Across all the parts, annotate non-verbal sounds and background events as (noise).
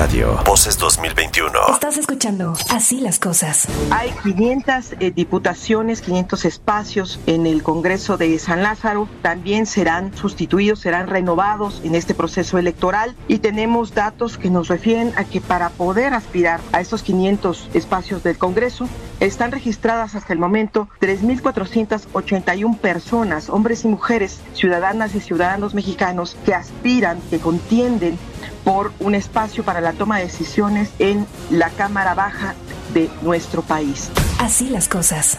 Radio. Voces 2021. Estás escuchando Así las cosas. Hay 500 eh, diputaciones, 500 espacios en el Congreso de San Lázaro. También serán sustituidos, serán renovados en este proceso electoral. Y tenemos datos que nos refieren a que para poder aspirar a estos 500 espacios del Congreso, están registradas hasta el momento 3.481 personas, hombres y mujeres, ciudadanas y ciudadanos mexicanos que aspiran, que contienden por un espacio para la toma de decisiones en la Cámara Baja de nuestro país. Así las cosas.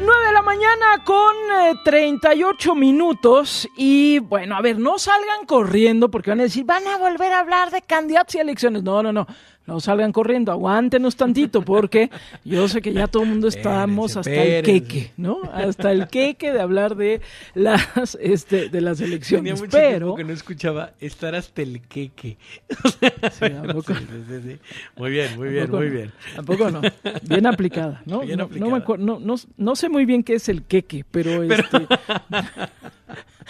9 de la mañana con 38 eh, minutos y bueno, a ver, no salgan corriendo porque van a decir, van a volver a hablar de candidatos y elecciones. No, no, no no salgan corriendo, aguántenos tantito, porque yo sé que ya todo el mundo estamos hasta el queque, ¿no? Hasta el queque de hablar de las, este, de las elecciones. Tenía pero que no escuchaba estar hasta el queque. (laughs) muy bien, muy bien, muy bien. Tampoco no. Bien aplicada, ¿no? no, no, no, sé muy bien qué es el queque, pero, este. (laughs)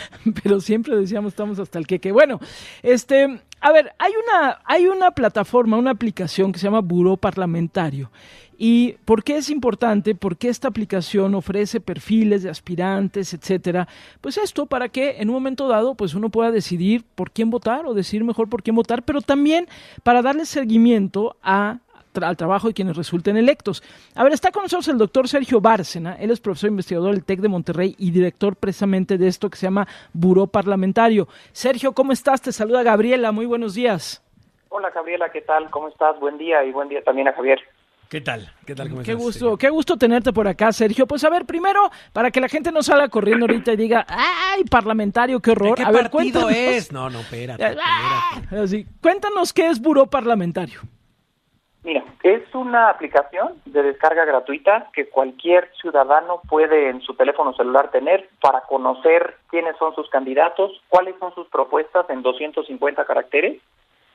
(laughs) pero siempre decíamos estamos hasta el queque. Bueno, este, a ver, hay una, hay una plataforma, una aplicación que se llama Buró Parlamentario. ¿Y por qué es importante? Porque esta aplicación ofrece perfiles de aspirantes, etcétera. Pues esto para que en un momento dado, pues uno pueda decidir por quién votar o decidir mejor por quién votar, pero también para darle seguimiento a al trabajo de quienes resulten electos. A ver, está con nosotros el doctor Sergio Bárcena, él es profesor investigador del TEC de Monterrey y director precisamente de esto que se llama Buró Parlamentario. Sergio, ¿cómo estás? Te saluda Gabriela, muy buenos días. Hola Gabriela, ¿qué tal? ¿Cómo estás? Buen día y buen día también a Javier. ¿Qué tal? ¿Qué tal? ¿Cómo qué gusto, qué gusto tenerte por acá, Sergio. Pues a ver, primero, para que la gente no salga corriendo ahorita y diga, ¡ay, parlamentario, qué horror! qué a ver, partido es? No, no, espérate, espérate. Así, cuéntanos qué es Buró Parlamentario. Mira, es una aplicación de descarga gratuita que cualquier ciudadano puede en su teléfono celular tener para conocer quiénes son sus candidatos, cuáles son sus propuestas en 250 caracteres,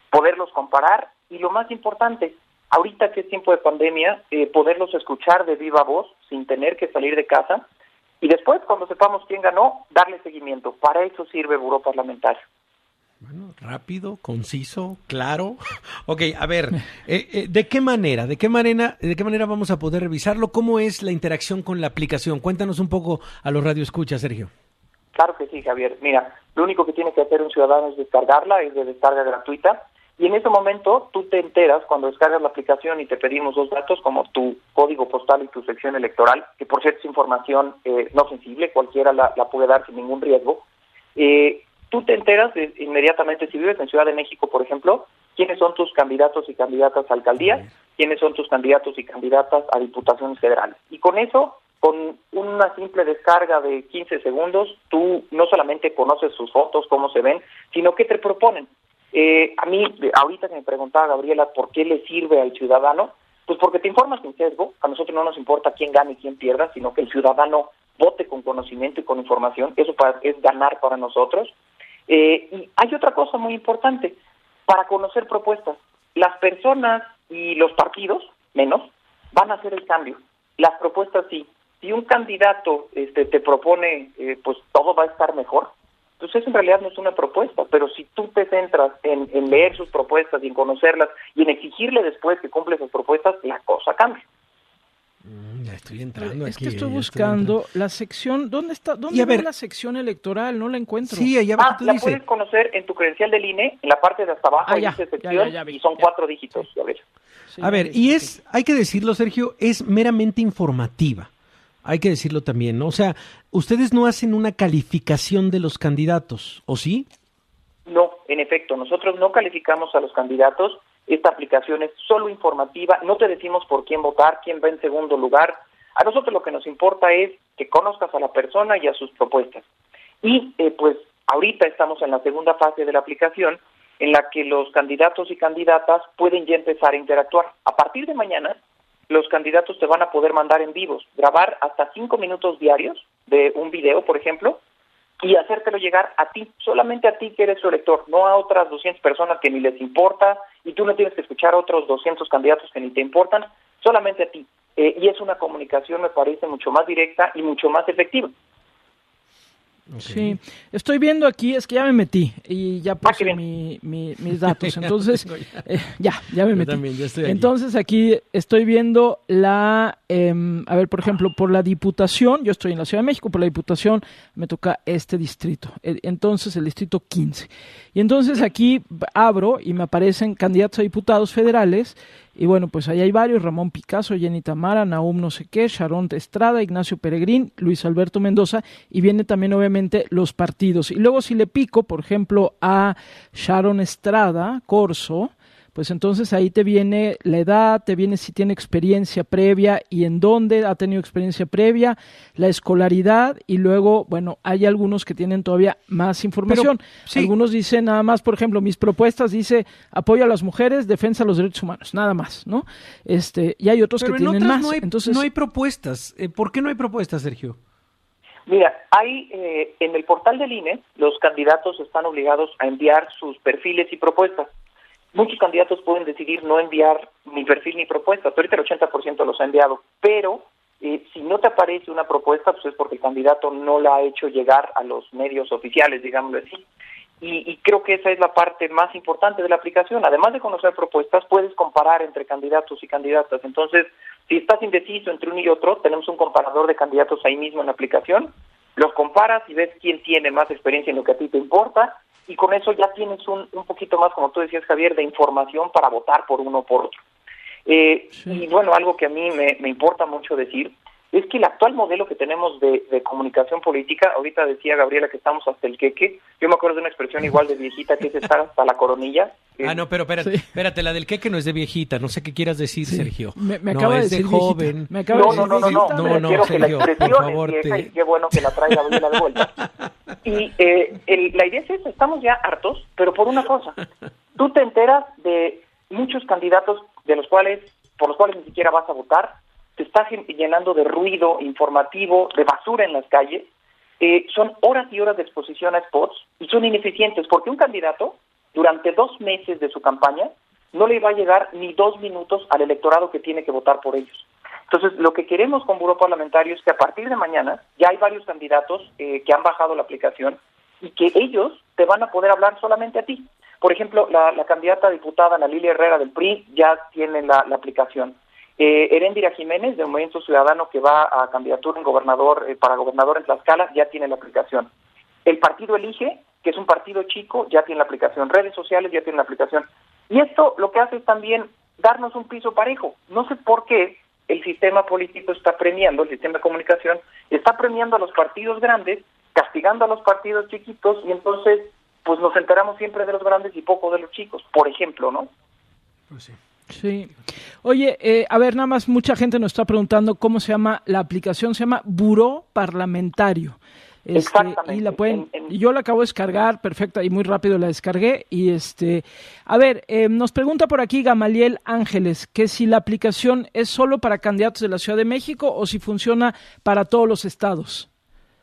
poderlos comparar y lo más importante, ahorita que es tiempo de pandemia, eh, poderlos escuchar de viva voz sin tener que salir de casa y después, cuando sepamos quién ganó, darle seguimiento. Para eso sirve Buró Parlamentario. Bueno, rápido, conciso, claro. (laughs) ok, a ver, eh, eh, ¿de qué manera, de qué manera, de qué manera vamos a poder revisarlo? ¿Cómo es la interacción con la aplicación? Cuéntanos un poco a los radioescuchas, Sergio. Claro que sí, Javier. Mira, lo único que tiene que hacer un ciudadano es descargarla, es de descarga gratuita. Y en ese momento tú te enteras cuando descargas la aplicación y te pedimos dos datos como tu código postal y tu sección electoral, que por cierto es información eh, no sensible, cualquiera la, la, puede dar sin ningún riesgo. Eh, tú te enteras inmediatamente, si vives en Ciudad de México, por ejemplo, quiénes son tus candidatos y candidatas a alcaldía, quiénes son tus candidatos y candidatas a diputaciones federales. Y con eso, con una simple descarga de 15 segundos, tú no solamente conoces sus fotos, cómo se ven, sino qué te proponen. Eh, a mí, ahorita que me preguntaba Gabriela por qué le sirve al ciudadano, pues porque te informas sin sesgo, a nosotros no nos importa quién gane y quién pierda, sino que el ciudadano vote con conocimiento y con información, eso es ganar para nosotros. Eh, y hay otra cosa muy importante, para conocer propuestas. Las personas y los partidos, menos, van a hacer el cambio. Las propuestas sí. Si un candidato este, te propone, eh, pues todo va a estar mejor, pues en realidad no es una propuesta, pero si tú te centras en, en leer sus propuestas y en conocerlas y en exigirle después que cumple sus propuestas, la cosa cambia. Mm, ya estoy entrando es que estoy buscando la sección. ¿Dónde está? ¿Dónde está la sección electoral? No la encuentro. Sí, allá ah, la puedes conocer en tu credencial del INE, en la parte de hasta abajo, ah, sección, y son cuatro dígitos. A ver, a ver y es, hay que decirlo, Sergio, es meramente informativa. Hay que decirlo también, ¿no? O sea, ustedes no hacen una calificación de los candidatos, ¿o sí? No, en efecto, nosotros no calificamos a los candidatos esta aplicación es solo informativa, no te decimos por quién votar, quién va en segundo lugar. A nosotros lo que nos importa es que conozcas a la persona y a sus propuestas. Y eh, pues ahorita estamos en la segunda fase de la aplicación en la que los candidatos y candidatas pueden ya empezar a interactuar. A partir de mañana, los candidatos te van a poder mandar en vivos, grabar hasta cinco minutos diarios de un video, por ejemplo, y hacértelo llegar a ti, solamente a ti que eres su elector, no a otras 200 personas que ni les importa y tú no tienes que escuchar a otros 200 candidatos que ni te importan, solamente a ti. Eh, y es una comunicación, me parece, mucho más directa y mucho más efectiva. Sí, estoy viendo aquí, es que ya me metí y ya puse mi, mis datos, (laughs) entonces eh, ya, ya me metí. entonces aquí estoy viendo la, em, a ver, por ejemplo, por la Diputación, yo estoy en la Ciudad de México, por la Diputación me toca este distrito, entonces el distrito 15. Y entonces aquí abro y me aparecen candidatos a diputados federales y bueno, pues ahí hay varios, Ramón Picasso, Jenny Tamara, Naum no sé qué, Sharon Estrada, Ignacio Peregrín, Luis Alberto Mendoza, y viene también obviamente los partidos. Y luego si le pico, por ejemplo, a Sharon Estrada, Corso, pues entonces ahí te viene la edad, te viene si tiene experiencia previa y en dónde ha tenido experiencia previa, la escolaridad y luego, bueno, hay algunos que tienen todavía más información. Algunos dicen nada más, por ejemplo, mis propuestas dice apoyo a las mujeres, defensa de los derechos humanos, nada más, ¿no? Este, y hay otros que tienen más. No hay, entonces no hay propuestas. Eh, ¿Por qué no hay propuestas, Sergio? Mira, hay eh, en el portal del INE los candidatos están obligados a enviar sus perfiles y propuestas. Muchos candidatos pueden decidir no enviar ni perfil ni propuesta. Ahorita el 80% los ha enviado, pero eh, si no te aparece una propuesta, pues es porque el candidato no la ha hecho llegar a los medios oficiales, digámoslo así. Y, y, creo que esa es la parte más importante de la aplicación. Además de conocer propuestas, puedes comparar entre candidatos y candidatas. Entonces, si estás indeciso entre uno y otro, tenemos un comparador de candidatos ahí mismo en la aplicación. Los comparas y ves quién tiene más experiencia en lo que a ti te importa y con eso ya tienes un, un poquito más, como tú decías, Javier, de información para votar por uno o por otro. Eh, Y bueno, algo que a mí me, me importa mucho decir es que el actual modelo que tenemos de, de, comunicación política, ahorita decía Gabriela que estamos hasta el queque, yo me acuerdo de una expresión igual de viejita que es estar hasta la coronilla. Ah, no, pero espérate, espérate, la del queque no es de viejita, no sé qué quieras decir, Sergio. Me, me no, acaba es de, de joven. Me acaba no, de no, no, no, no, no, no, quiero Sergio, que la por favor, es vieja te... y qué bueno que la traiga Gabriela de vuelta. Y eh, el, la idea es esa, estamos ya hartos, pero por una cosa, tú te enteras de muchos candidatos de los cuales, por los cuales ni siquiera vas a votar, te estás llenando de ruido informativo, de basura en las calles, eh, son horas y horas de exposición a spots y son ineficientes porque un candidato durante dos meses de su campaña no le va a llegar ni dos minutos al electorado que tiene que votar por ellos. Entonces, lo que queremos con Buró Parlamentario es que a partir de mañana ya hay varios candidatos eh, que han bajado la aplicación y que ellos te van a poder hablar solamente a ti. Por ejemplo, la, candidata diputada Ana Lilia Herrera del PRI ya tiene la aplicación. Eh, Heréndira Jiménez, del Movimiento Ciudadano, que va a candidatura en gobernador, eh, para gobernador en Tlaxcala, ya tiene la aplicación. El partido Elige, que es un partido chico, ya tiene la aplicación. Redes sociales ya tienen la aplicación. Y esto lo que hace es también darnos un piso parejo. No sé por qué el sistema político está premiando, el sistema de comunicación, está premiando a los partidos grandes, castigando a los partidos chiquitos, y entonces, pues nos enteramos siempre de los grandes y poco de los chicos, por ejemplo, ¿no? Pues sí. Sí. Oye, eh, a ver, nada más mucha gente nos está preguntando cómo se llama la aplicación. Se llama Buró Parlamentario. Este, Exactamente. Y la pueden, en, en... yo la acabo de descargar, perfecta, y muy rápido la descargué. Y este, a ver, eh, nos pregunta por aquí Gamaliel Ángeles que si la aplicación es solo para candidatos de la Ciudad de México o si funciona para todos los estados.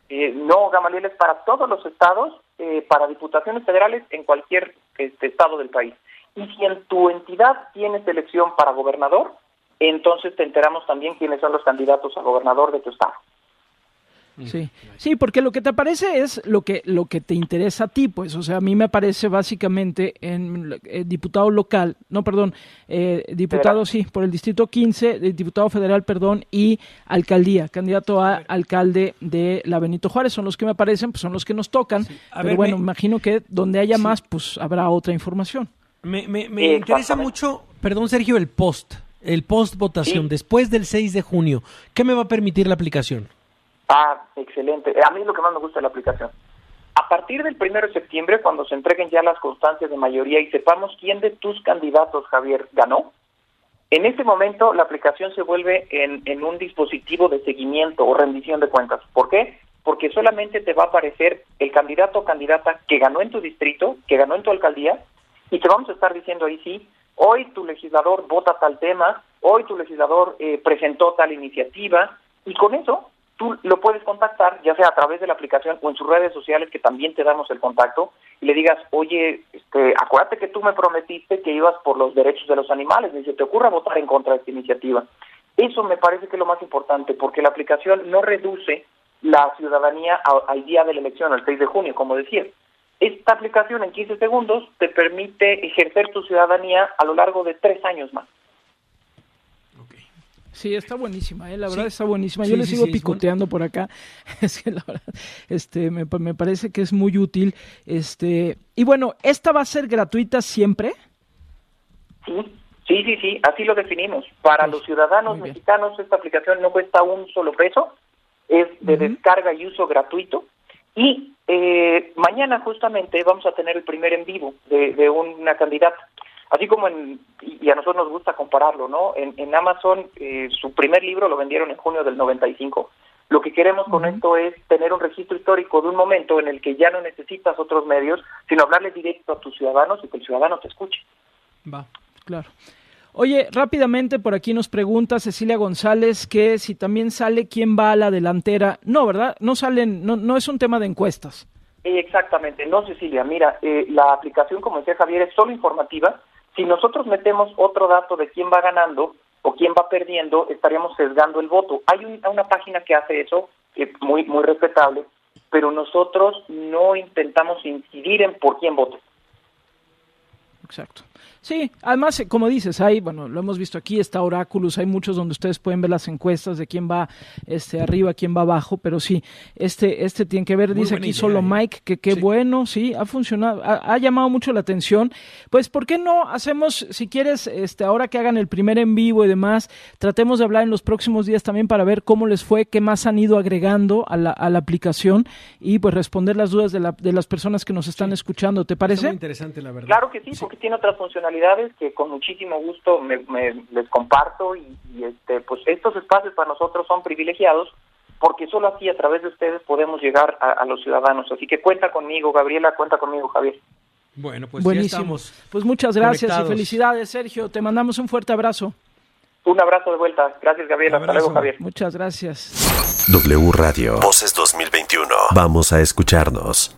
Eh, no, Gamaliel es para todos los estados, eh, para diputaciones federales en cualquier este, estado del país. Y si en tu entidad tienes elección para gobernador, entonces te enteramos también quiénes son los candidatos a gobernador de tu estado. Sí, sí, porque lo que te aparece es lo que lo que te interesa a ti, pues, o sea, a mí me aparece básicamente en eh, diputado local, no, perdón, eh, diputado, sí, por el distrito 15, eh, diputado federal, perdón, y alcaldía, candidato a alcalde de la Benito Juárez, son los que me aparecen, pues son los que nos tocan, sí. pero ver, bueno, me imagino que donde haya sí. más, pues habrá otra información. Me, me, me interesa mucho, perdón Sergio, el post, el post votación, sí. después del 6 de junio, ¿qué me va a permitir la aplicación? Ah, excelente. A mí es lo que más me gusta de la aplicación. A partir del primero de septiembre, cuando se entreguen ya las constancias de mayoría y sepamos quién de tus candidatos, Javier, ganó, en ese momento la aplicación se vuelve en, en un dispositivo de seguimiento o rendición de cuentas. ¿Por qué? Porque solamente te va a aparecer el candidato o candidata que ganó en tu distrito, que ganó en tu alcaldía, y te vamos a estar diciendo ahí sí, hoy tu legislador vota tal tema, hoy tu legislador eh, presentó tal iniciativa, y con eso tú lo puedes contactar, ya sea a través de la aplicación o en sus redes sociales, que también te damos el contacto, y le digas, oye, este, acuérdate que tú me prometiste que ibas por los derechos de los animales, ni se te ocurra votar en contra de esta iniciativa. Eso me parece que es lo más importante, porque la aplicación no reduce la ciudadanía al día de la elección, el 6 de junio, como decía. Esta aplicación en 15 segundos te permite ejercer tu ciudadanía a lo largo de tres años más. Sí, está buenísima, ¿eh? la verdad está buenísima. Yo le sigo picoteando por acá. (laughs) Es que la verdad, este, me, me, parece que es muy útil. Este, y bueno, ¿esta va a ser gratuita siempre? Sí, sí, sí, sí, así lo definimos. Para pues, los ciudadanos mexicanos esta aplicación no cuesta un solo peso, es de descarga y uso gratuito. Y eh, mañana justamente vamos a tener el primer en vivo de, de una candidata. Así como en, y a nosotros nos gusta compararlo, ¿no? En, Amazon eh, su primer libro lo vendieron en junio del 95. Lo que queremos con esto es tener un registro histórico de un momento en el que ya no necesitas otros medios, sino hablarle directo a tus ciudadanos y que el ciudadano te escuche. Va, claro. Oye, rápidamente por aquí nos pregunta Cecilia González que si también sale quién va a la delantera. No, ¿verdad? No salen, no, no es un tema de encuestas. Exactamente, no Cecilia, mira, eh, la aplicación, como decía Javier, es solo informativa, si nosotros metemos otro dato de quién va ganando o quién va perdiendo, estaríamos sesgando el voto. Hay una página que hace eso, que muy, muy respetable, pero nosotros no intentamos incidir en por quién vote. Exacto. Sí, además, eh, como dices, hay, bueno, lo hemos visto aquí, está Oráculos, hay muchos donde ustedes pueden ver las encuestas de quién va este arriba, quién va abajo, pero sí, este, este tiene que ver, dice aquí solo ¿eh? Mike, que qué bueno, sí, ha funcionado, ha, llamado mucho la atención. Pues, ¿por qué no hacemos, si quieres, este, ahora que hagan el primer en vivo y demás, tratemos de hablar en los próximos días también para ver cómo les fue, qué más han ido agregando a la, a la aplicación y pues responder las dudas de, la, de las personas que nos están escuchando, ¿te parece? muy interesante, la verdad. Claro que sí, porque tiene otras funcionalidades que con muchísimo gusto me, les comparto y, este pues estos espacios para nosotros son privilegiados porque solo así a través de ustedes podemos llegar a, los ciudadanos. Así que cuenta conmigo, Gabriela, cuenta conmigo, Javier. Bueno, pues Buenísimo. Pues muchas gracias y felicidades, Sergio. Te mandamos un fuerte abrazo. Un abrazo de vuelta. Gracias, Gabriela. Hasta luego, Javier. Muchas gracias. W Radio. Voces 2021. Vamos a escucharnos.